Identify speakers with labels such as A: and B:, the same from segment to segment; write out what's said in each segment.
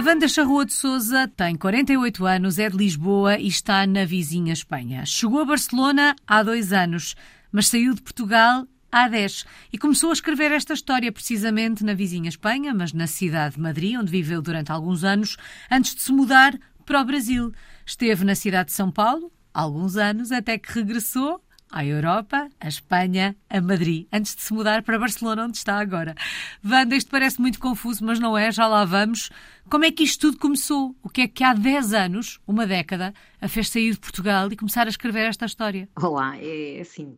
A: A Wanda Charrua de Souza tem 48 anos, é de Lisboa e está na vizinha Espanha. Chegou a Barcelona há dois anos, mas saiu de Portugal há 10 e começou a escrever esta história precisamente na vizinha Espanha, mas na cidade de Madrid, onde viveu durante alguns anos, antes de se mudar para o Brasil. Esteve na cidade de São Paulo, alguns anos, até que regressou à Europa, à Espanha, a Madrid, antes de se mudar para Barcelona, onde está agora. Wanda, isto parece muito confuso, mas não é, já lá vamos. Como é que isto tudo começou? O que é que há 10 anos, uma década, a fez sair de Portugal e começar a escrever esta história?
B: Olá, é assim,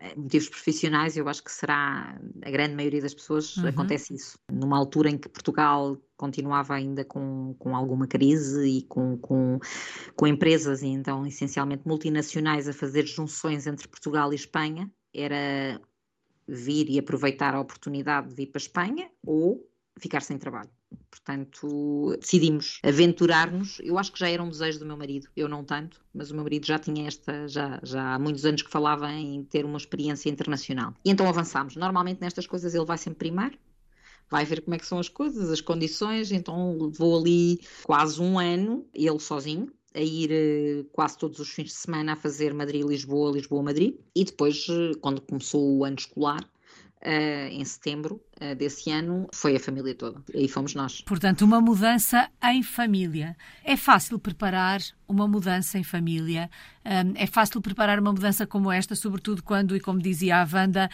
B: é, motivos profissionais, eu acho que será, a grande maioria das pessoas uhum. acontece isso. Numa altura em que Portugal continuava ainda com, com alguma crise e com, com, com empresas, então essencialmente multinacionais, a fazer junções entre Portugal e Espanha, era vir e aproveitar a oportunidade de vir para a Espanha ou ficar sem trabalho. Portanto, decidimos aventurar-nos. Eu acho que já era um desejo do meu marido, eu não tanto, mas o meu marido já tinha esta, já, já há muitos anos que falava em ter uma experiência internacional. E então avançámos. Normalmente nestas coisas ele vai sempre primar, vai ver como é que são as coisas, as condições, então vou ali quase um ano, ele sozinho, a ir eh, quase todos os fins de semana a fazer Madrid-Lisboa, Lisboa-Madrid, e depois, eh, quando começou o ano escolar, Uh, em setembro uh, desse ano, foi a família toda. E fomos nós.
A: Portanto, uma mudança em família. É fácil preparar uma mudança em família? Um, é fácil preparar uma mudança como esta, sobretudo quando, e como dizia a Wanda,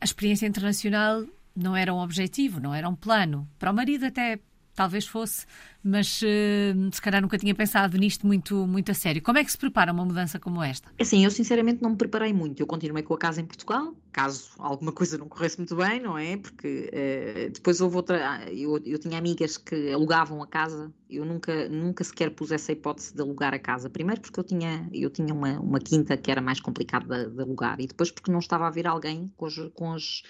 A: a experiência internacional não era um objetivo, não era um plano. Para o marido até talvez fosse, mas uh, se calhar nunca tinha pensado nisto muito, muito a sério. Como é que se prepara uma mudança como esta?
B: É assim, eu sinceramente não me preparei muito. Eu continuei com a casa em Portugal, caso alguma coisa não corresse muito bem, não é? Porque uh, depois houve outra. Eu, eu tinha amigas que alugavam a casa, eu nunca, nunca sequer pus essa hipótese de alugar a casa. Primeiro porque eu tinha, eu tinha uma, uma quinta que era mais complicada de, de alugar, e depois porque não estava a vir alguém com as. Com as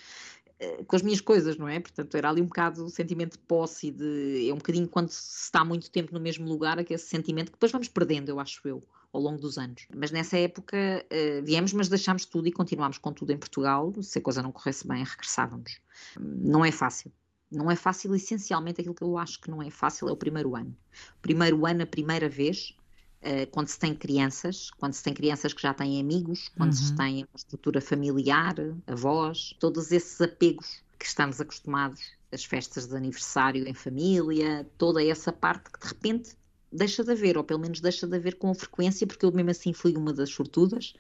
B: com as minhas coisas, não é? Portanto, era ali um bocado o sentimento de posse, de, é um bocadinho quando se está muito tempo no mesmo lugar, é esse sentimento que depois vamos perdendo, eu acho eu, ao longo dos anos. Mas nessa época uh, viemos, mas deixámos tudo e continuámos com tudo em Portugal. Se a coisa não corresse bem, regressávamos. Não é fácil. Não é fácil, essencialmente aquilo que eu acho que não é fácil é o primeiro ano. O primeiro ano, a primeira vez, Uh, quando se tem crianças, quando se tem crianças que já têm amigos, quando uhum. se tem uma estrutura familiar, avós, todos esses apegos que estamos acostumados, as festas de aniversário em família, toda essa parte que de repente deixa de haver, ou pelo menos deixa de haver com frequência, porque eu mesmo assim fui uma das sortudas.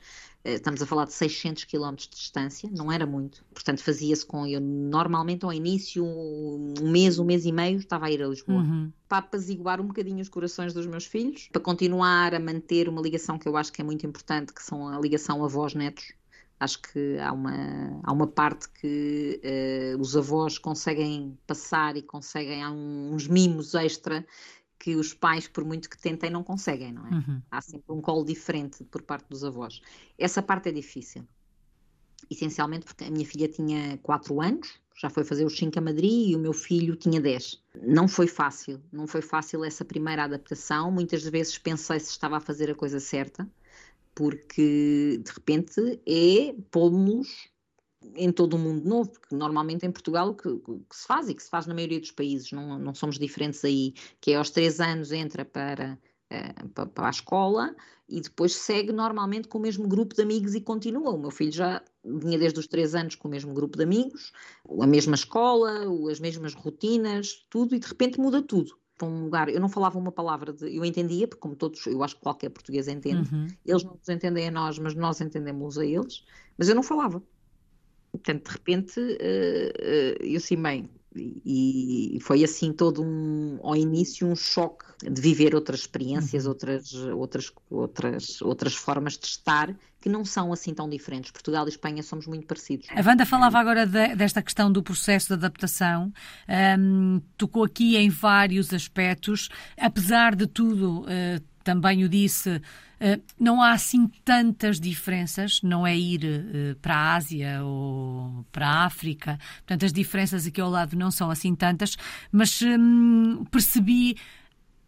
B: Eh, estamos a falar de 600 km de distância, não era muito. Portanto, fazia-se com eu normalmente ao início, um mês, um mês e meio, estava a ir a Lisboa. Uhum. Para apaziguar um bocadinho os corações dos meus filhos, para continuar a manter uma ligação que eu acho que é muito importante, que são a ligação avós-netos. Acho que há uma, há uma parte que uh, os avós conseguem passar e conseguem, há uns mimos extra que os pais, por muito que tentem, não conseguem, não é? Uhum. Há sempre um colo diferente por parte dos avós. Essa parte é difícil. Essencialmente porque a minha filha tinha 4 anos, já foi fazer os 5 a Madrid e o meu filho tinha 10. Não foi fácil, não foi fácil essa primeira adaptação. Muitas vezes pensei se estava a fazer a coisa certa, porque de repente é pô-los em todo o mundo novo, porque normalmente em Portugal o que, que, se faz e que se faz na maioria dos países, não, não somos diferentes aí, que é aos três anos entra para, uh, para, para, a escola e depois segue normalmente com o mesmo grupo de amigos e continua. O meu filho já vinha desde os três anos com o mesmo grupo de amigos, a mesma escola, as mesmas rotinas, tudo, e de repente muda tudo. Para um lugar, eu não falava uma palavra, de, eu entendia, porque como todos, eu acho que qualquer português entende, uhum. eles não nos entendem a nós, mas nós entendemos a eles, mas eu não falava Portanto, de repente, uh, uh, eu assim, bem, e foi assim todo um, ao início, um choque de viver outras experiências, uhum. outras, outras, outras, outras formas de estar que não são assim tão diferentes. Portugal e Espanha somos muito parecidos.
A: A Wanda falava agora de, desta questão do processo de adaptação, um, tocou aqui em vários aspectos, apesar de tudo, uh, também o disse, eh, não há assim tantas diferenças, não é ir eh, para a Ásia ou para a África, portanto, as diferenças aqui ao lado não são assim tantas, mas hum, percebi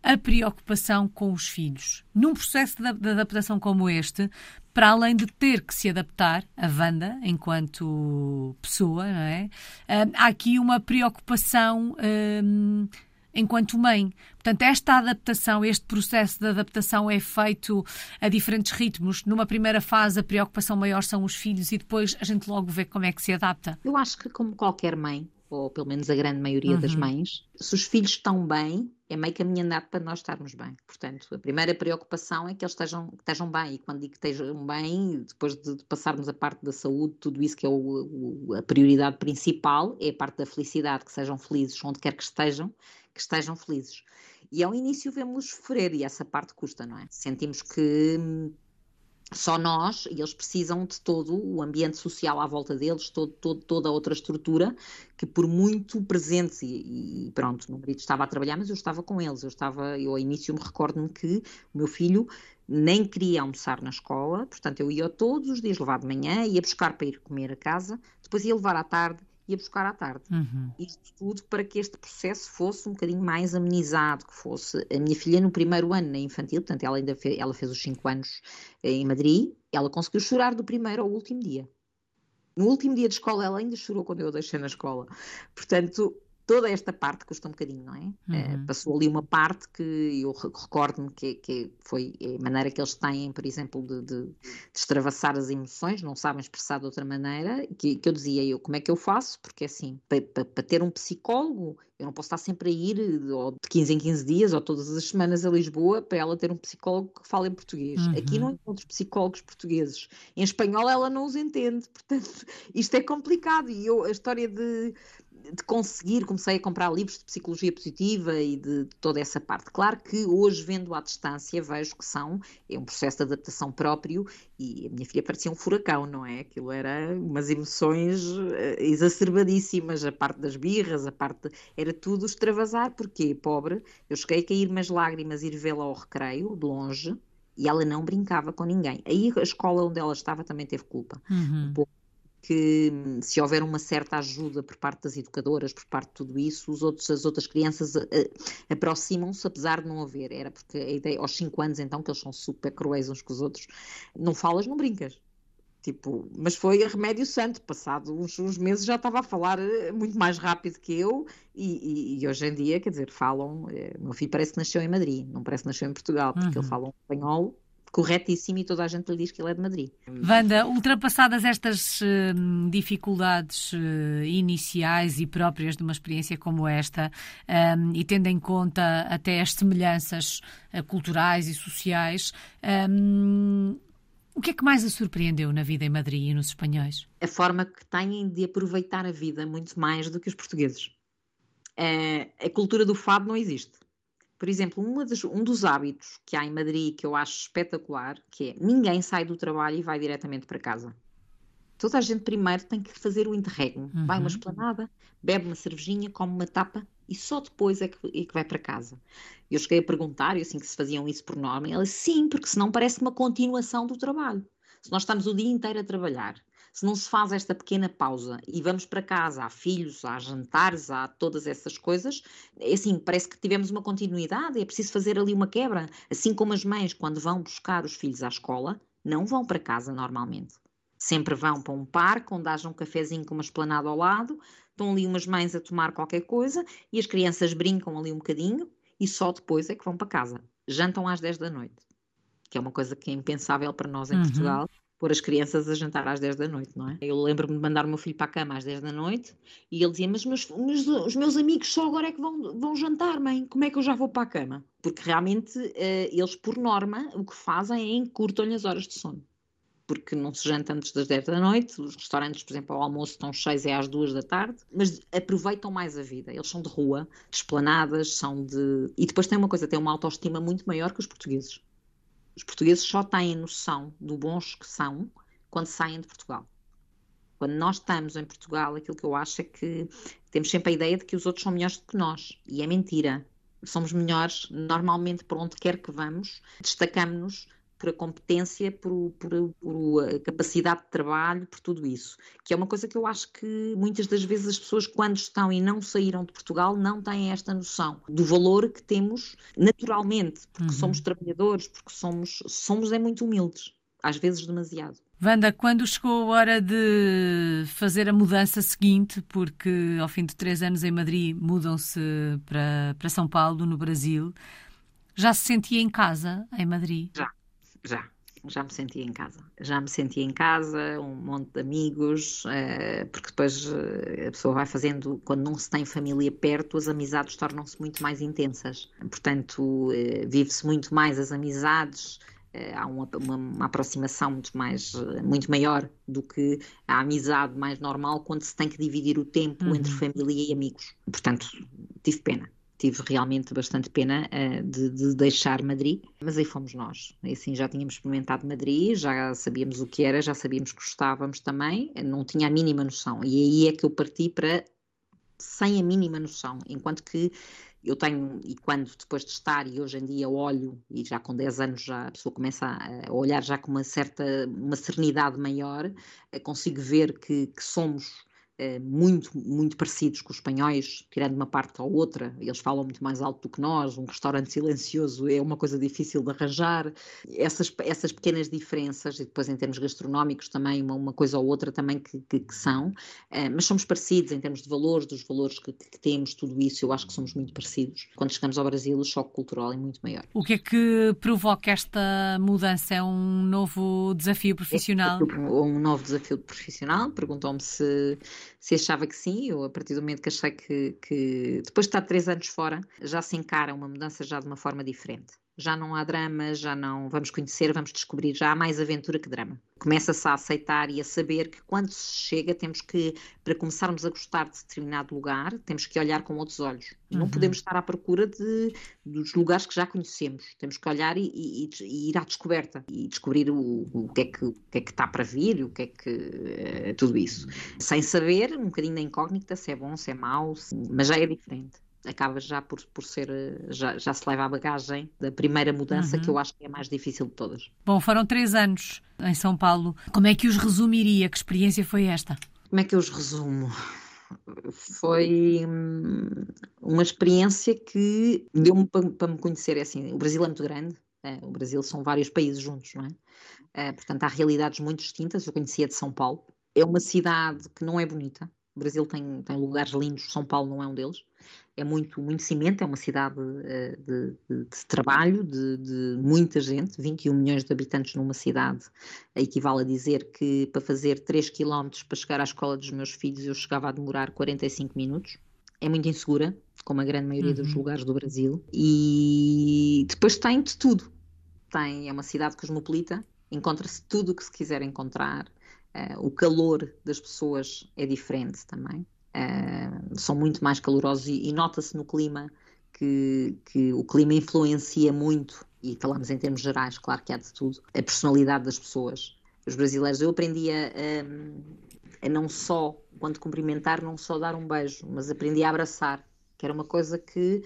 A: a preocupação com os filhos. Num processo de, adaptação como este, para além de ter que se adaptar a Wanda enquanto pessoa, não é? Hum, há aqui uma preocupação hum, enquanto mãe. Portanto, esta adaptação, este processo de adaptação é feito a diferentes ritmos. Numa primeira fase, a preocupação maior são os filhos e depois a gente logo vê como é que se adapta.
B: Eu acho que, como qualquer mãe, ou pelo menos a grande maioria uhum. das mães, se os filhos estão bem, é meio caminho andado para nós estarmos bem. Portanto, a primeira preocupação é que eles estejam, que estejam bem. E quando digo que estejam bem, depois de, de passarmos a parte da saúde, tudo isso que é o, o, a prioridade principal, é a parte da felicidade, que sejam felizes onde quer que estejam, que estejam felizes. E ao início vemos sofrer, e essa parte custa, não é? Sentimos que hum, só nós, e eles precisam de todo o ambiente social à volta deles, todo, todo, toda a outra estrutura, que por muito presentes, e, e, pronto, meu marido estava a trabalhar, mas eu estava com eles, eu estava, eu ao início me recordo-me que o meu filho nem queria almoçar na escola, portanto eu ia todos os dias levar de manhã, ia buscar para ir comer a casa, depois ia levar à tarde, ia buscar à tarde. Uhum. Isto tudo para que este processo fosse um bocadinho mais amenizado, que fosse a minha filha no primeiro ano na infantil, portanto ela ainda fez, ela fez os 5 anos em Madrid, ela conseguiu chorar do primeiro ao último dia. No último dia de escola ela ainda chorou quando eu a deixei na escola. Portanto, toda esta parte custa um bocadinho, não é? Eh, uhum. Uh, passou ali uma parte que eu recordo-me que, que, foi a maneira que eles têm, por exemplo, de, de, de extravasar as emoções, não sabem expressar de outra maneira, que, que eu dizia eu, como é que eu faço? Porque assim, para pa, pa ter um psicólogo, eu não posso estar sempre a ir ou de 15 em 15 dias ou todas as semanas a Lisboa para ela ter um psicólogo que fale em português. Uhum. Aqui não encontro psicólogos portugueses. Em espanhol ela não os entende. Portanto, isto é complicado. E eu, a história de de conseguir, comecei a comprar livros de psicologia positiva e de, de, toda essa parte. Claro que hoje, vendo à distância, vejo que são, é um processo de adaptação próprio e a minha filha parecia um furacão, não é? Aquilo era umas emoções eh, exacerbadíssimas, a parte das birras, a parte. Era tudo extravasar, porque, pobre, eu cheguei a cair umas lágrimas ir vê-la ao recreio, de longe, e ela não brincava com ninguém. Aí a escola onde ela estava também teve culpa. Uhum. Um pouco que hum, se houver uma certa ajuda por parte das educadoras, por parte de tudo isso, os outros, as outras crianças uh, aproximam-se, apesar de não haver. Era porque a ideia, aos 5 anos, então, que eles são super cruéis uns com os outros, não falas, não brincas. Tipo, mas foi remédio santo, passado uns, uns, meses já estava a falar eh, muito mais rápido que eu e, e, e hoje em dia, quer dizer, falam, eh, meu filho parece que nasceu em Madrid, não parece que nasceu em Portugal, porque uhum. ele fala um espanhol corretíssimo e toda a gente lhe diz que ele é de Madrid.
A: Wanda, ultrapassadas estas uh, dificuldades uh, iniciais e próprias de uma experiência como esta, um, e tendo em conta até as semelhanças uh, culturais e sociais, o que é que mais a surpreendeu na vida em Madrid e nos espanhóis?
B: A forma que têm de aproveitar a vida muito mais do que os portugueses. a cultura do fado não existe. Por exemplo, das, um dos hábitos que há em Madrid que eu acho espetacular, que é ninguém sai do trabalho e vai diretamente para casa. Toda a gente primeiro tem que fazer o interregno. Uhum. Vai uma uhum. esplanada, bebe uma cervejinha, come uma tapa e só depois é que, é que vai para casa. Eu cheguei a perguntar, e assim que se faziam isso por norma, ela sim, porque senão parece uma continuação do trabalho. Se nós estamos o dia inteiro a trabalhar se não se faz esta pequena pausa e vamos para casa, há filhos, há jantares, há todas essas coisas, é assim, parece que tivemos uma continuidade, é preciso fazer ali uma quebra. Assim como as mães, quando vão buscar os filhos à escola, não vão para casa normalmente. Sempre vão para um parque onde haja um cafezinho com uma esplanada ao lado, estão ali umas mães a tomar qualquer coisa e as crianças brincam ali um bocadinho e só depois é que vão para casa. Jantam às 10 da noite, que é uma coisa que é impensável para nós em uhum. Portugal pôr as crianças a jantar às 10 da noite, não é? Eu lembro-me de mandar o meu filho para a cama às 10 da noite e ele dizia: Mas os meus amigos só agora é que vão, vão jantar, mãe, como é que eu já vou para a cama? Porque realmente uh, eles, por norma, o que fazem é encurtam-lhe as horas de sono. Porque não se janta antes das 10 da noite, os restaurantes, por exemplo, ao almoço estão cheios é às 2 da tarde, mas aproveitam mais a vida. Eles são de rua, de esplanadas, são de. E depois tem uma coisa, tem uma autoestima muito maior que os portugueses os portugueses só têm noção do bons que são quando saem de Portugal. Quando nós estamos em Portugal, aquilo que eu acho é que temos sempre a ideia de que os outros são melhores do que nós. E é mentira. Somos melhores normalmente por onde quer que vamos, destacamos-nos por a competência, por, por, por, a capacidade de trabalho, por tudo isso. Que é uma coisa que eu acho que muitas das vezes as pessoas, quando estão e não saíram de Portugal, não têm esta noção do valor que temos naturalmente, porque uhum. somos trabalhadores, porque somos, somos é muito humildes, às vezes demasiado.
A: Wanda, quando chegou a hora de fazer a mudança seguinte, porque ao fim de três anos em Madrid mudam-se para, para São Paulo, no Brasil, já se sentia em casa em Madrid?
B: Já, já já me sentia em casa. Já me sentia em casa, um monte de amigos, uh, porque depois uh, a pessoa vai fazendo, quando não se tem família perto, as amizades tornam-se muito mais intensas. Portanto, uh, vive-se muito mais as amizades, há uma, uma, uma, aproximação muito mais muito maior do que a amizade mais normal quando se tem que dividir o tempo uhum. entre família e amigos. Portanto, tive pena tive realmente bastante pena uh, de, de, deixar Madrid, mas aí fomos nós. E assim já tínhamos experimentado Madrid, já sabíamos o que era, já sabíamos que gostávamos também, não tinha a mínima noção. E aí é que eu parti para sem a mínima noção, enquanto que eu tenho, e quando depois de estar, e hoje em dia olho, e já com 10 anos já a pessoa começa a, olhar já com uma certa, uma serenidade maior, eh, consigo ver que, que somos muito, muito parecidos com os espanhóis, tirando uma parte ou outra, eles falam muito mais alto do que nós, um restaurante silencioso é uma coisa difícil de arranjar, essas, essas pequenas diferenças, e depois em termos gastronómicos também, uma, uma coisa ou outra também que, que, que são, uh, mas somos parecidos em termos de valores, dos valores que, que, temos, tudo isso, eu acho que somos muito parecidos. Quando chegamos ao Brasil, o choque cultural é muito maior.
A: O que é que provoca esta mudança? É um novo desafio profissional? É
B: um novo desafio profissional, perguntou-me se se achava que sim, eu a partir do momento que achei que, que depois de estar três anos fora, já se encara uma mudança já de uma forma diferente já não há drama, já não vamos conhecer, vamos descobrir, já há mais aventura que drama. Começa-se a aceitar e a saber que quando se chega, temos que, para começarmos a gostar de determinado lugar, temos que olhar com outros olhos. Uhum. Não podemos estar à procura de, dos lugares que já conhecemos. Temos que olhar e, e, e ir à descoberta e descobrir o, o, que é que, o que é que está para vir, o que é que. Uh, tudo isso. Sem saber, um bocadinho da incógnita, se é bom, se é mau, se, mas já é diferente acaba já por, por ser, já, já se leva a bagagem da primeira mudança, uhum. que eu acho que é a mais difícil de todas.
A: Bom, foram três anos em São Paulo. Como é que os resumiria? Que experiência foi esta?
B: Como é que eu os resumo? Foi hum, uma experiência que deu-me para, para, me conhecer. É assim, o Brasil é muito grande, é, o Brasil são vários países juntos, não é? é? Portanto, há realidades muito distintas. Eu conhecia de São Paulo. É uma cidade que não é bonita. O Brasil tem, tem lugares lindos, São Paulo não é um deles é muito, muito cimento, é uma cidade uh, de, de, de, trabalho, de, de, muita gente, 21 milhões de habitantes numa cidade, equivale a dizer que para fazer 3 km para chegar à escola dos meus filhos eu chegava a demorar 45 minutos. É muito insegura, como a grande maioria uhum. dos lugares do Brasil, e depois tem de tudo. Tem, é uma cidade cosmopolita, encontra-se tudo o que se quiser encontrar, uh, o calor das pessoas é diferente também uh, são muito mais calorosos e, e nota-se no clima que, que, o clima influencia muito, e falamos em termos gerais, claro que há de tudo, a personalidade das pessoas. Os brasileiros, eu aprendi a, a, a não só, quando cumprimentar, não só dar um beijo, mas aprendi a abraçar, que era uma coisa que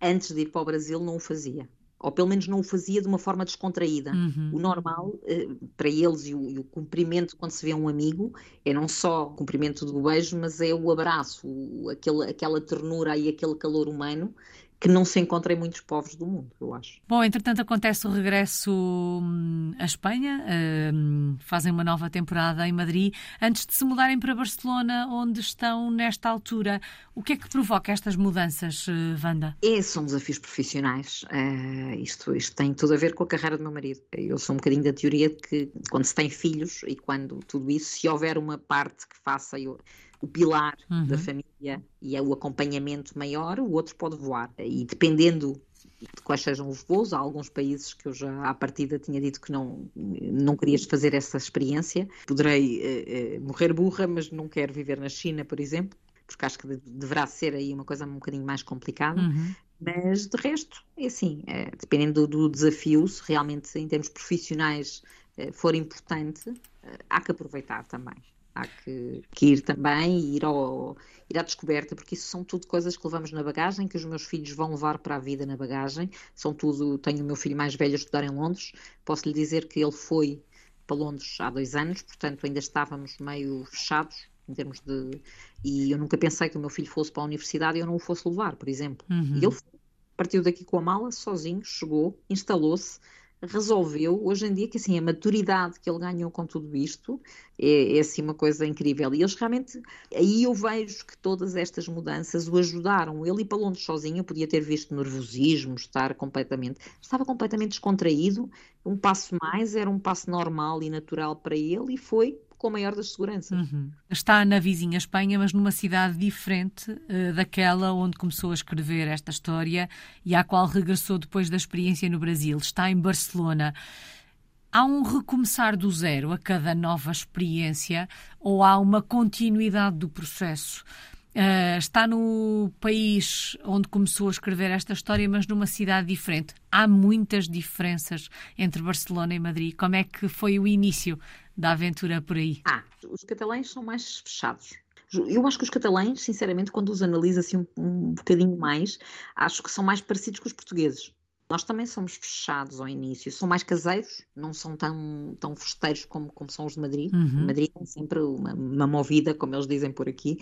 B: antes de ir para o Brasil não o fazia ou pelo menos não o fazia de uma forma descontraída. Uhum. O normal eh, para eles e o, e o, cumprimento quando se vê um amigo é não só o cumprimento do beijo, mas é o abraço, o, aquele, aquela ternura e aquele calor humano que não se encontra em muitos povos do mundo, eu acho.
A: Bom, entretanto acontece o regresso hum, à Espanha, hum, fazem uma nova temporada em Madrid, antes de se mudarem para Barcelona, onde estão nesta altura. O que é que provoca estas mudanças, eh, Wanda?
B: É, são desafios profissionais. Uh, isto, isto tem tudo a ver com a carreira do meu marido. Eu sou um bocadinho da teoria de que quando se tem filhos e quando tudo isso, se houver uma parte que faça... Eu, o pilar uhum. da família e é o acompanhamento maior, o outro pode voar. E dependendo de quais sejam os voos, há alguns países que eu já à partida tinha dito que não, não querias fazer essa experiência. Poderei eh, eh, morrer burra, mas não quero viver na China, por exemplo, porque acho que deverá ser aí uma coisa um bocadinho mais complicada. Uhum. Mas de resto, é assim, é, dependendo do, do, desafio, se realmente em termos profissionais for importante, há que aproveitar também há que, que, ir também e ir, ao, ir à descoberta, porque isso são tudo coisas que levamos na bagagem, que os meus filhos vão levar para a vida na bagagem. São tudo. Tenho o meu filho mais velho a estudar em Londres, posso lhe dizer que ele foi para Londres há dois anos, portanto ainda estávamos meio fechados em termos de. E eu nunca pensei que o meu filho fosse para a universidade e eu não o fosse levar, por exemplo. Uhum. E ele partiu daqui com a mala, sozinho, chegou, instalou-se resolveu, hoje em dia, que assim, a maturidade que ele ganhou com tudo isto é, é assim uma coisa incrível. E eles realmente, aí eu vejo que todas estas mudanças o ajudaram. Ele ir para Londres sozinho, podia ter visto nervosismo, estar completamente, estava completamente descontraído, um passo mais, era um passo normal e natural para ele e foi com a maior das seguranças.
A: Uhum. Está na vizinha Espanha, mas numa cidade diferente uh, daquela onde começou a escrever esta história e à qual regressou depois da experiência no Brasil. Está em Barcelona. Há um recomeçar do zero a cada nova experiência ou há uma continuidade do processo? Uh, está no país onde começou a escrever esta história, mas numa cidade diferente. Há muitas diferenças entre Barcelona e Madrid. Como é que foi o início da aventura por aí?
B: Ah, os catalães são mais fechados. Eu acho que os catalães, sinceramente, quando os analiso assim um, um bocadinho mais, acho que são mais parecidos com os portugueses. Nós também somos fechados ao início, são mais caseiros, não são tão, tão festeiros como, como são os de Madrid. Uhum. Madrid tem sempre uma, uma movida, como eles dizem por aqui,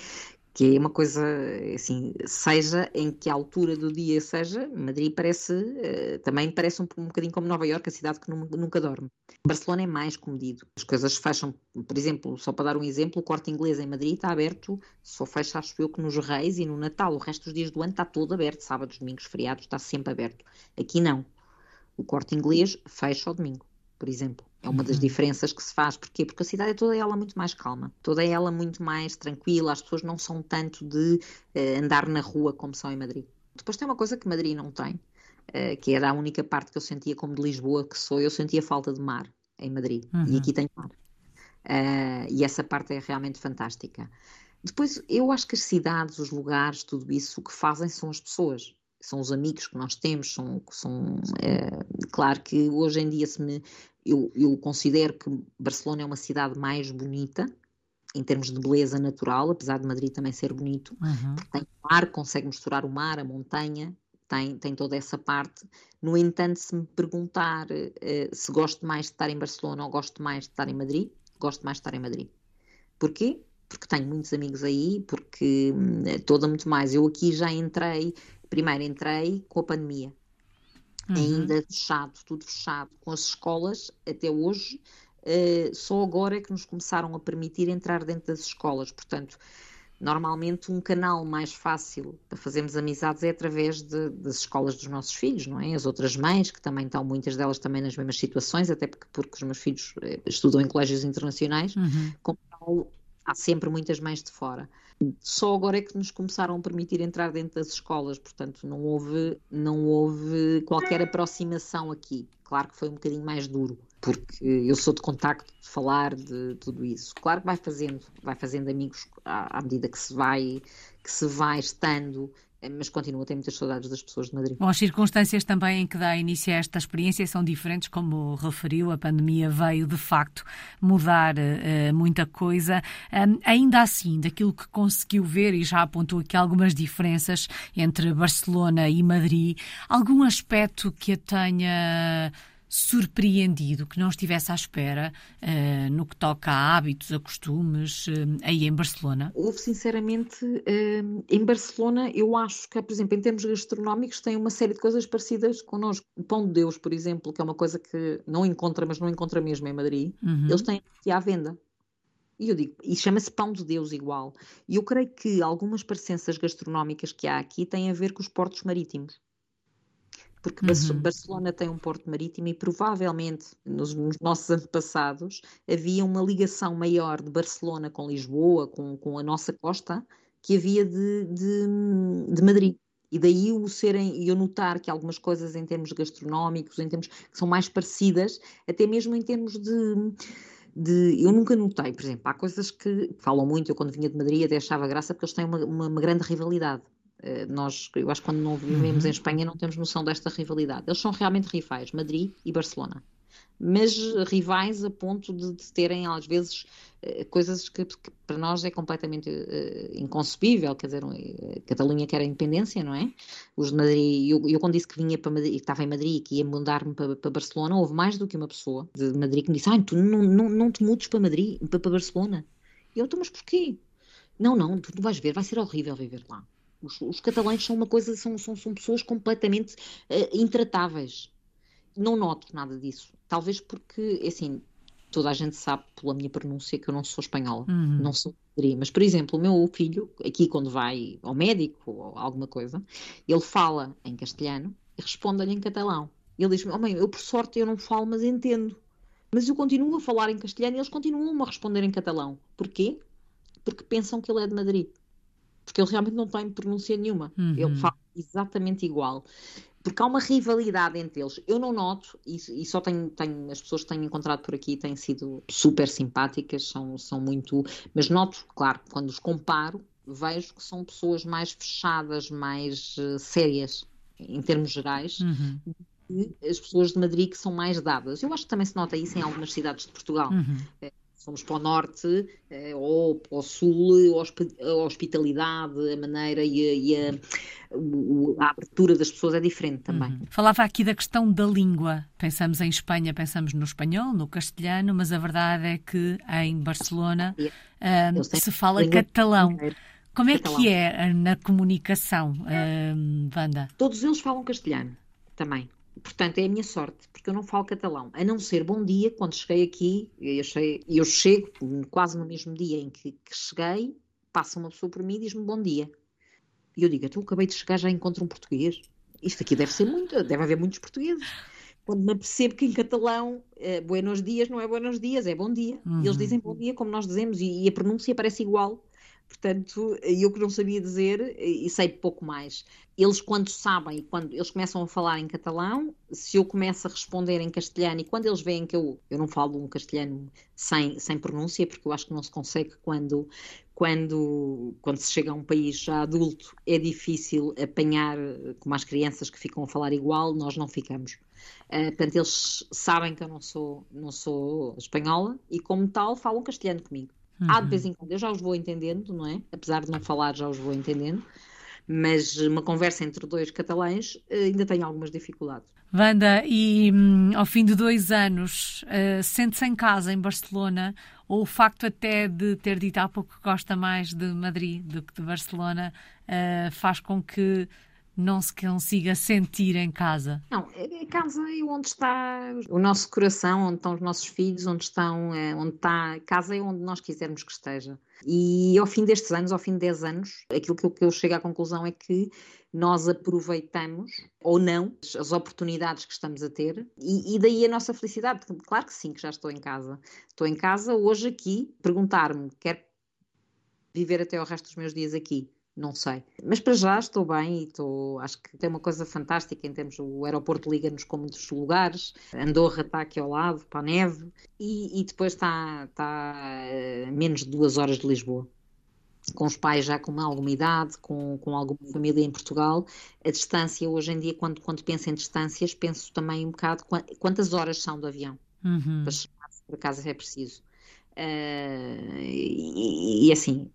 B: que é uma coisa assim, seja em que altura do dia seja, Madrid parece, uh, também parece um, um bocadinho como Nova Iorque, a cidade que nunca, nunca dorme. Barcelona é mais comedido. As coisas fecham, por exemplo, só para dar um exemplo, o corte inglês em Madrid está aberto, só fecha, acho eu, que nos Reis e no Natal. O resto dos dias do ano está todo aberto, sábados, domingos, feriados, está sempre aberto. Aqui não. O corte inglês fecha ao domingo, por exemplo. É uma das uhum. diferenças que se faz. Porquê? Porque a cidade é toda ela muito mais calma, toda ela muito mais tranquila, as pessoas não são tanto de uh, andar na rua como são em Madrid. Depois tem uma coisa que Madrid não tem, uh, que era a única parte que eu sentia como de Lisboa, que sou, eu sentia falta de mar em Madrid. Uhum. E aqui tem mar. Uh, e essa parte é realmente fantástica. Depois, eu acho que as cidades, os lugares, tudo isso, o que fazem são as pessoas são os amigos que nós temos, são, são é, claro que hoje em dia se me, eu, eu considero que Barcelona é uma cidade mais bonita, em termos de beleza natural, apesar de Madrid também ser bonito, uhum. tem mar, consegue misturar o mar, a montanha, tem, tem toda essa parte. No entanto, se me perguntar uh, se gosto mais de estar em Barcelona ou gosto mais de estar em Madrid, gosto mais de estar em Madrid. Porquê? Porque tenho muitos amigos aí, porque hum, toda muito mais. Eu aqui já entrei, primeiro entrei com a pandemia uhum. ainda fechado, tudo fechado, com as escolas até hoje. Uh, só agora é que nos começaram a permitir entrar dentro das escolas. Portanto, normalmente um canal mais fácil para fazermos amizades é através de, das escolas dos nossos filhos, não é? As outras mães, que também estão, muitas delas também nas mesmas situações, até porque, porque os meus filhos eh, estudam em colégios internacionais, uhum. como tal, há sempre muitas mães de fora. Só agora é que nos começaram a permitir entrar dentro das escolas, portanto não houve, não houve qualquer aproximação aqui. Claro que foi um bocadinho mais duro, porque eu sou de contacto, de falar de tudo isso. Claro que vai fazendo, vai fazendo amigos à, à medida que se vai, que se vai estando mas continuo a ter muitas saudades das pessoas de Madrid.
A: Bom, as circunstâncias também em que dá início a esta experiência são diferentes, como referiu, a pandemia veio de facto mudar uh, muita coisa. Um, ainda assim, daquilo que conseguiu ver, e já apontou aqui algumas diferenças entre Barcelona e Madrid, algum aspecto que a tenha surpreendido, que não estivesse à espera uh, no que toca a hábitos, a costumes, uh, aí em Barcelona?
B: Houve, sinceramente, uh, em Barcelona, eu acho que, por exemplo, em termos gastronómicos, tem uma série de coisas parecidas connosco. O Pão de Deus, por exemplo, que é uma coisa que não encontra, mas não encontra mesmo em Madrid, uhum. eles têm aqui à venda. E eu digo, e chama-se Pão de Deus igual. E eu creio que algumas parecenças gastronómicas que há aqui têm a ver com os portos marítimos porque uhum. Barcelona tem um porto marítimo e provavelmente nos, nos, nossos antepassados havia uma ligação maior de Barcelona com Lisboa, com, com a nossa costa, que havia de, de, de Madrid. E daí o serem, eu notar que algumas coisas em termos gastronómicos, em termos que são mais parecidas, até mesmo em termos de, de, eu nunca notei, por exemplo, há coisas que falam muito, eu quando vinha de Madrid até achava graça porque eles têm uma, uma, uma grande rivalidade. Eh, nós, eu acho que quando não vivemos uhum. em Espanha não temos noção desta rivalidade. Eles são realmente rivais, Madrid e Barcelona. Mas rivais a ponto de, de terem, às vezes, eh, coisas que, que, para nós é completamente uh, inconcebível. Quer dizer, Catalunha quer a independência, não é? Os de Madrid, eu, eu quando disse que vinha para Madrid, que estava em Madrid e que ia mudar-me para, para, Barcelona, houve mais do que uma pessoa de Madrid que me disse: Ah, tu não, não, não te mudes para Madrid, para, para Barcelona. E eu, então, mas porquê? Não, não, tu não vais ver, vai ser horrível viver lá. Os, os catalães são uma coisa, são, são, são pessoas completamente uh, intratáveis. não noto nada disso. Talvez porque, assim, toda a gente sabe pela minha pronúncia que eu não sou espanhola, uhum. não sou mas, por exemplo, o meu filho, aqui quando vai ao médico ou alguma coisa, ele fala em castelhano e responde-lhe em catalão. Ele diz-me, oh mãe, eu por sorte eu não falo, mas entendo. Mas eu continuo a falar em castelhano e eles continuam a responder em catalão. Porquê? Porque pensam que ele é de Madrid. Porque ele realmente não tem pronúncia nenhuma. Uhum. Ele fala exatamente igual porque há uma rivalidade entre eles. Eu não noto, e, e só tenho, tenho, as pessoas que tenho encontrado por aqui têm sido super simpáticas, são, são muito. Mas noto, claro, quando os comparo, vejo que são pessoas mais fechadas, mais uh, sérias, em termos gerais. Uhum. E as pessoas de Madrid que são mais dadas. Eu acho que também se nota isso em algumas cidades de Portugal. Uhum. Eh, fomos para o norte eh, ou para o sul, a hospitalidade, a maneira e, a, e a, a, abertura das pessoas é diferente também. Uhum.
A: Falava aqui da questão da língua. Pensamos em Espanha, pensamos no espanhol, no castelhano, mas a verdade é que em Barcelona uh, se fala catalão. Como é catalão. que é na comunicação, uh, Wanda?
B: Todos eles falam castelhano também. Portanto, é a minha sorte, porque eu não falo catalão. A não ser bom dia, quando cheguei aqui, eu, achei, eu chego quase no mesmo dia em que, que cheguei, passa uma pessoa por mim e diz-me bom dia. E eu digo, então acabei de chegar, já encontro um português. Isto aqui deve ser muito, deve haver muitos portugueses. Quando me apercebo que em catalão, é, buenos dias não é buenos dias, é bom dia. Uhum. E eles uhum. dizem bom dia como nós dizemos, e, e a pronúncia parece igual. Portanto, eu que não sabia dizer e sei pouco mais. Eles, quando sabem, quando eles começam a falar em catalão, se eu começo a responder em castelhano e quando eles veem que eu, eu não falo um castelhano sem, sem pronúncia, porque eu acho que não se consegue quando, quando, quando se chega a um país já adulto, é difícil apanhar, como as crianças que ficam a falar igual, nós não ficamos. Uh, portanto, eles sabem que eu não sou, não sou espanhola e, como tal, falam castelhano comigo. Uhum. Há de vez em quando, eu já os vou entendendo, não é? Apesar de não falar, já os vou entendendo. Mas uma conversa entre dois catalães eh, ainda tem algumas dificuldades.
A: Wanda, e hum, ao fim de dois anos, uh, sente-se em casa, em Barcelona, ou o facto até de ter dito há pouco que gosta mais de Madrid do que de Barcelona, uh, faz com que não se consiga sentir em casa?
B: Não, é, é casa é onde está o nosso coração, onde estão os nossos filhos, onde estão, é, onde está casa é onde nós quisermos que esteja. E ao fim destes anos, ao fim de 10 anos, aquilo que eu, que eu chego à conclusão é que nós aproveitamos ou não as oportunidades que estamos a ter e, e, daí a nossa felicidade. Claro que sim, que já estou em casa. Estou em casa hoje aqui, perguntar-me, quer viver até o resto dos meus dias aqui? Não sei. Mas para já estou bem e estou, acho que tem uma coisa fantástica em termos, o aeroporto liga-nos com muitos lugares, Andorra está aqui ao lado, para a neve, e, e depois está, está a menos de duas horas de Lisboa. Com os pais já com alguma idade, com, com alguma família em Portugal, a distância, hoje em dia, quando, quando penso em distâncias, penso também um bocado quantas horas são do avião uhum. para chegar, se por acaso é preciso. Uh, e, e, assim,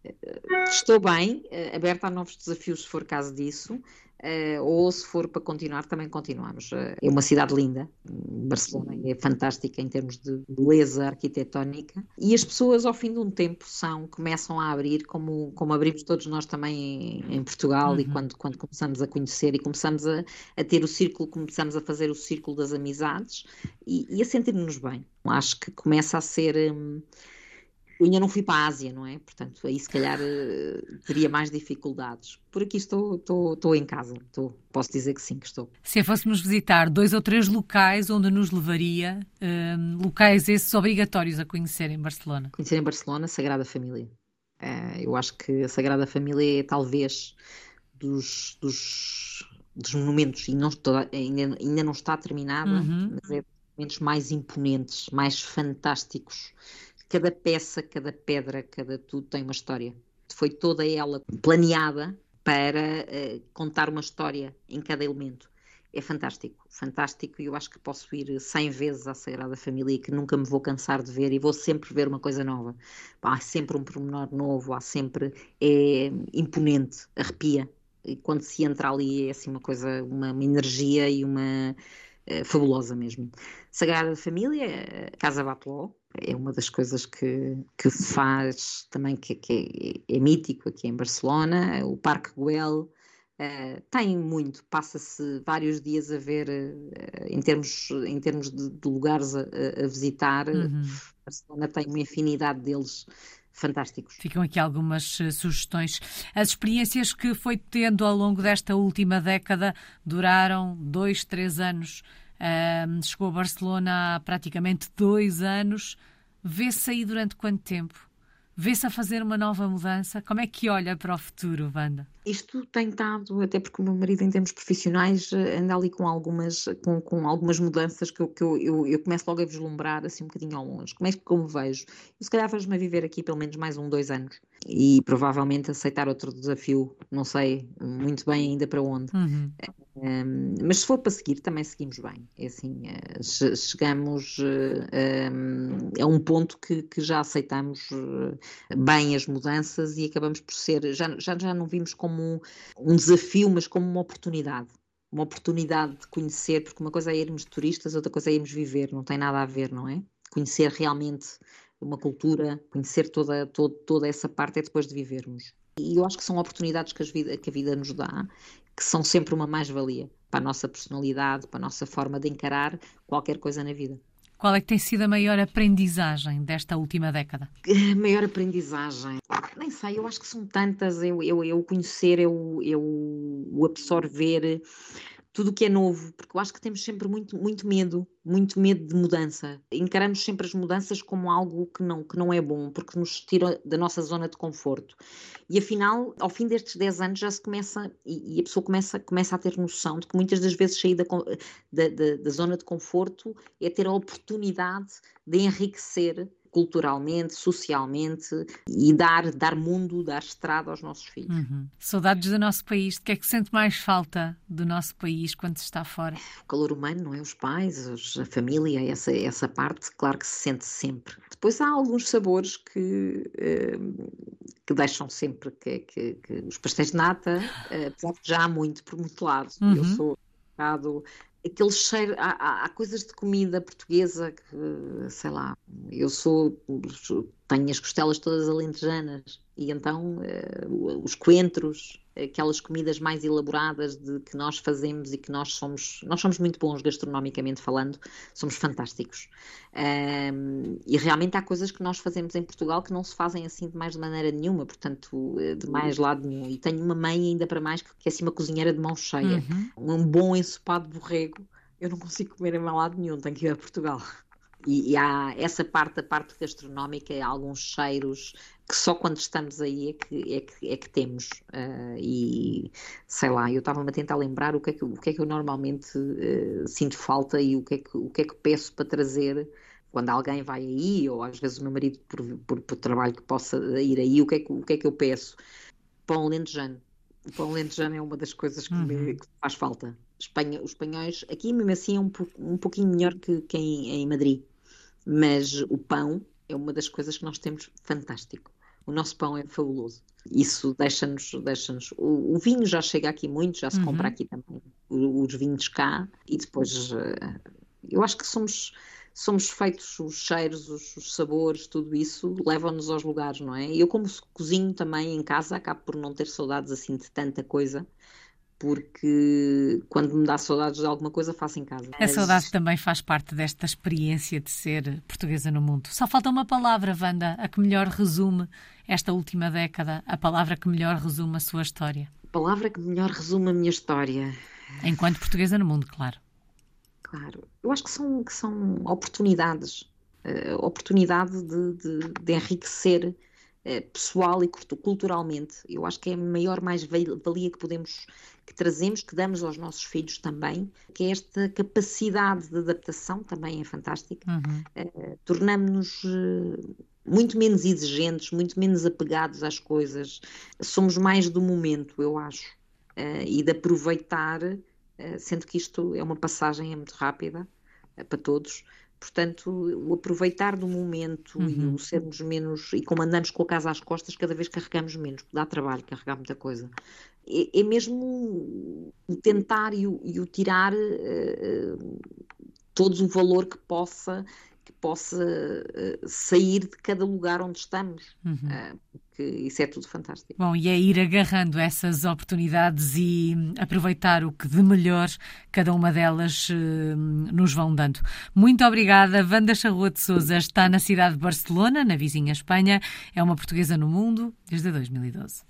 B: estou bem, uh, aberta a novos desafios se for caso disso, uh, ou se for para continuar, também continuamos. é uma cidade linda, Barcelona é fantástica em termos de beleza arquitetónica, e as pessoas ao fim de um tempo são, começam a abrir, como, como abrimos todos nós também em, em Portugal, uhum. e quando, quando começamos a conhecer e começamos a, a ter o círculo, começamos a fazer o círculo das amizades e, e a sentir-nos bem. Acho que começa a ser. Hum, eu ainda não fui para a Ásia, não é? Portanto, aí se calhar eh, teria mais dificuldades. Por aqui estou, estou, estou em casa, estou, posso dizer que sim, que estou.
A: Se fôssemos visitar dois ou três locais onde nos levaria, um, locais esses obrigatórios a conhecer em Barcelona?
B: Conhecer em Barcelona, Sagrada Família. Uh, eu acho que a Sagrada Família é talvez dos, dos, dos monumentos, e não estou, ainda, ainda não está terminada, uhum. mas é dos momentos mais imponentes, mais fantásticos cada peça, cada pedra, cada tudo tem uma história. Foi toda ela planeada para uh, contar uma história em cada elemento. É fantástico, fantástico, e eu acho que posso ir 100 vezes à Sagrada Família e que nunca me vou cansar de ver e vou sempre ver uma coisa nova. Há sempre um pormenor novo, há sempre. É imponente, arrepia. E quando se entra ali é assim uma coisa, uma, uma energia e uma. É, fabulosa mesmo. Sagrada Família, eh, Casa Bateló, é uma das coisas que, que faz também, que, que é, é, mítico aqui em Barcelona, o Parque Güell, Uh, tem muito, passa-se vários dias a ver uh, em termos, em termos de, de lugares a, a visitar. Uhum. Barcelona tem uma infinidade deles fantásticos.
A: Ficam aqui algumas uh, sugestões. As experiências que foi tendo ao longo desta última década duraram dois, três anos. Chegou a Barcelona há praticamente dois anos. Vê-se aí durante quanto tempo? Vê-se a fazer uma nova mudança? Como é que olha para o futuro, Wanda?
B: Isto tem estado, até porque o meu marido, em termos profissionais, eh, anda ali com algumas, com, com algumas mudanças que, eu, que eu, eu, eu, começo logo a vislumbrar assim um bocadinho ao longe. Como é que como vejo? Eu, se calhar vejo-me a viver aqui pelo menos mais um, dois anos e provavelmente aceitar outro desafio, não sei muito bem ainda para onde. Uhum. Um, mas se for para seguir, também seguimos bem. É assim, uh, chegamos uh, um, a um ponto que, que já aceitamos uh, bem as mudanças e acabamos por ser, já, já, já não vimos como um desafio, mas como uma oportunidade. Uma oportunidade de conhecer, porque uma coisa é irmos turistas, outra coisa é irmos viver, não tem nada a ver, não é? Conhecer realmente uma cultura, conhecer toda, toda, toda essa parte é depois de vivermos. E eu acho que são oportunidades que a vida, que a vida nos dá que são sempre uma mais-valia para a nossa personalidade, para a nossa forma de encarar qualquer coisa na vida.
A: Qual é que tem sido a maior aprendizagem desta última década?
B: A maior aprendizagem? Nem sei, eu acho que são tantas. Eu, eu, eu conhecer, eu, eu o absorver, tudo o que é novo, porque eu acho que temos sempre muito, muito medo, muito medo de mudança. Encaramos sempre as mudanças como algo que não, que não é bom, porque nos tira da nossa zona de conforto. E afinal, ao fim destes 10 anos já se começa, e, e a pessoa começa, começa a ter noção de que muitas das vezes sair da, da, da, da zona de conforto é ter a oportunidade de enriquecer culturalmente, socialmente e dar, dar mundo, dar estrada aos nossos filhos.
A: Uhum. Saudades do nosso país. De que é que sente mais falta do nosso país quando se está fora?
B: O calor humano, não é? Os pais, a família, essa, essa parte, claro que se sente sempre. Depois há alguns sabores que, uh, que deixam sempre que, que, que, os pastéis de nata, uh, apesar de já há muito por muito lado. Uhum. Eu sou um bocado aquele cheiro, há, há, coisas de comida portuguesa que, sei lá, eu sou, tenho as costelas todas alentejanas e então uh, os coentros, aquelas comidas mais elaboradas de que nós fazemos e que nós somos, nós somos muito bons gastronomicamente falando, somos fantásticos. Um, e realmente há coisas que nós fazemos em Portugal que não se fazem assim de mais de maneira nenhuma, portanto, eh, de mais lado nenhum. E tenho uma mãe ainda para mais que é assim uma cozinheira de mão cheia, uhum. um bom ensopado de borrego. Eu não consigo comer em lado nenhum, tenho que ir a Portugal. E, e, há essa parte, a parte gastronómica, alguns cheiros que só quando estamos aí é que, é que, é que temos. Uh, e sei lá, eu estava-me a tentar lembrar o que é que, o que, é que eu normalmente uh, sinto falta e o que, é que, o que é que peço para trazer quando alguém vai aí, ou às vezes o meu marido por, por, por trabalho que possa ir aí, o que é que, o que, é que eu peço? Pão lentejano. O pão lentejano é uma das coisas que, uhum. me, que faz falta. Espanha, os espanhóis, aqui mesmo assim é um, um pouquinho melhor que, que em, em Madrid mas o pão é uma das coisas que nós temos fantástico. O nosso pão é fabuloso. Isso deixa-nos. Deixa o, o, vinho já chega aqui muito, já se uhum. compra aqui também os vinhos cá, e depois eh, eu acho que somos. Somos feitos os cheiros, os, os sabores, tudo isso leva-nos aos lugares, não é? Eu, como cozinho também em casa, acabo por não ter saudades assim de tanta coisa porque quando me dá saudades de alguma coisa faço em casa.
A: A saudade também faz parte desta experiência de ser portuguesa no mundo. Só falta uma palavra, Wanda, a que melhor resume esta última década, a palavra que melhor resume a sua história.
B: A palavra que melhor resume a minha história.
A: Enquanto portuguesa no mundo, claro.
B: Claro. Eu acho que são, que são oportunidades. Uh, oportunidade de, de, de enriquecer pessoal e culturalmente. Eu acho que é a maior mais-valia que podemos que trazemos, que damos aos nossos filhos também, que é esta capacidade de adaptação também é fantástica. Uhum. Uh, Tornamos-nos uh, muito menos exigentes, muito menos apegados às coisas, somos mais do momento, eu acho, uh, e de aproveitar, sendo que isto é uma passagem é muito rápida para todos, Portanto, o aproveitar do momento uhum. e o sermos menos. E como andamos com a casa às costas, cada vez carregamos menos, dá trabalho carregar muita coisa. É, é mesmo o tentar e o, e o tirar uh, todo o valor que possa possa uh, sair de cada lugar onde estamos, uhum. uh, porque isso é tudo fantástico.
A: Bom, e é ir agarrando essas oportunidades e aproveitar o que de melhor cada uma delas uh, nos vão dando. Muito obrigada. Wanda Charrua de Souza está na cidade de Barcelona, na vizinha Espanha. É uma portuguesa no mundo desde 2012.